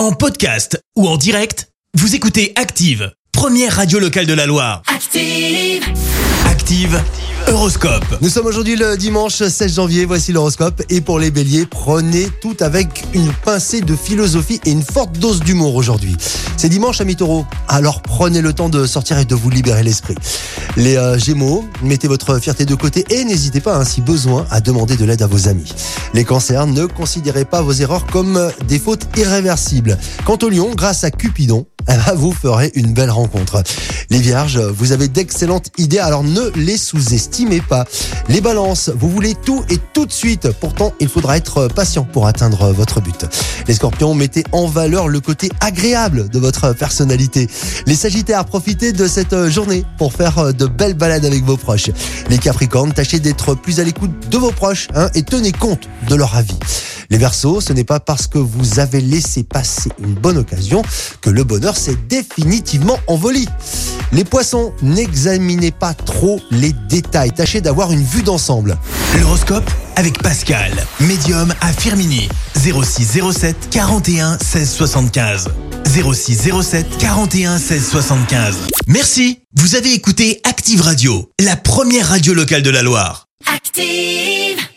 En podcast ou en direct, vous écoutez Active, première radio locale de la Loire. Active. Active, Horoscope. Nous sommes aujourd'hui le dimanche 16 janvier, voici l'horoscope. Et pour les béliers, prenez tout avec une pincée de philosophie et une forte dose d'humour aujourd'hui. C'est dimanche, amis taureaux, alors prenez le temps de sortir et de vous libérer l'esprit. Les gémeaux, mettez votre fierté de côté et n'hésitez pas, hein, si besoin, à demander de l'aide à vos amis. Les cancers, ne considérez pas vos erreurs comme des fautes irréversibles. Quant au lion, grâce à Cupidon, vous ferez une belle rencontre. Les vierges, vous avez d'excellentes idées, alors ne les sous-estimez pas. Les balances, vous voulez tout et tout de suite. Pourtant, il faudra être patient pour atteindre votre but. Les scorpions, mettez en valeur le côté agréable de votre personnalité. Les sagittaires, profitez de cette journée pour faire de belles balades avec vos proches. Les capricornes, tâchez d'être plus à l'écoute de vos proches hein, et tenez compte de leur avis. Les Verseaux, ce n'est pas parce que vous avez laissé passer une bonne occasion que le bonheur s'est définitivement envolé. Les Poissons, n'examinez pas trop les détails, tâchez d'avoir une vue d'ensemble. L'horoscope avec Pascal, médium à Firmini. 0607 41 16 75. 0607 41 16 75. Merci, vous avez écouté Active Radio, la première radio locale de la Loire. Active.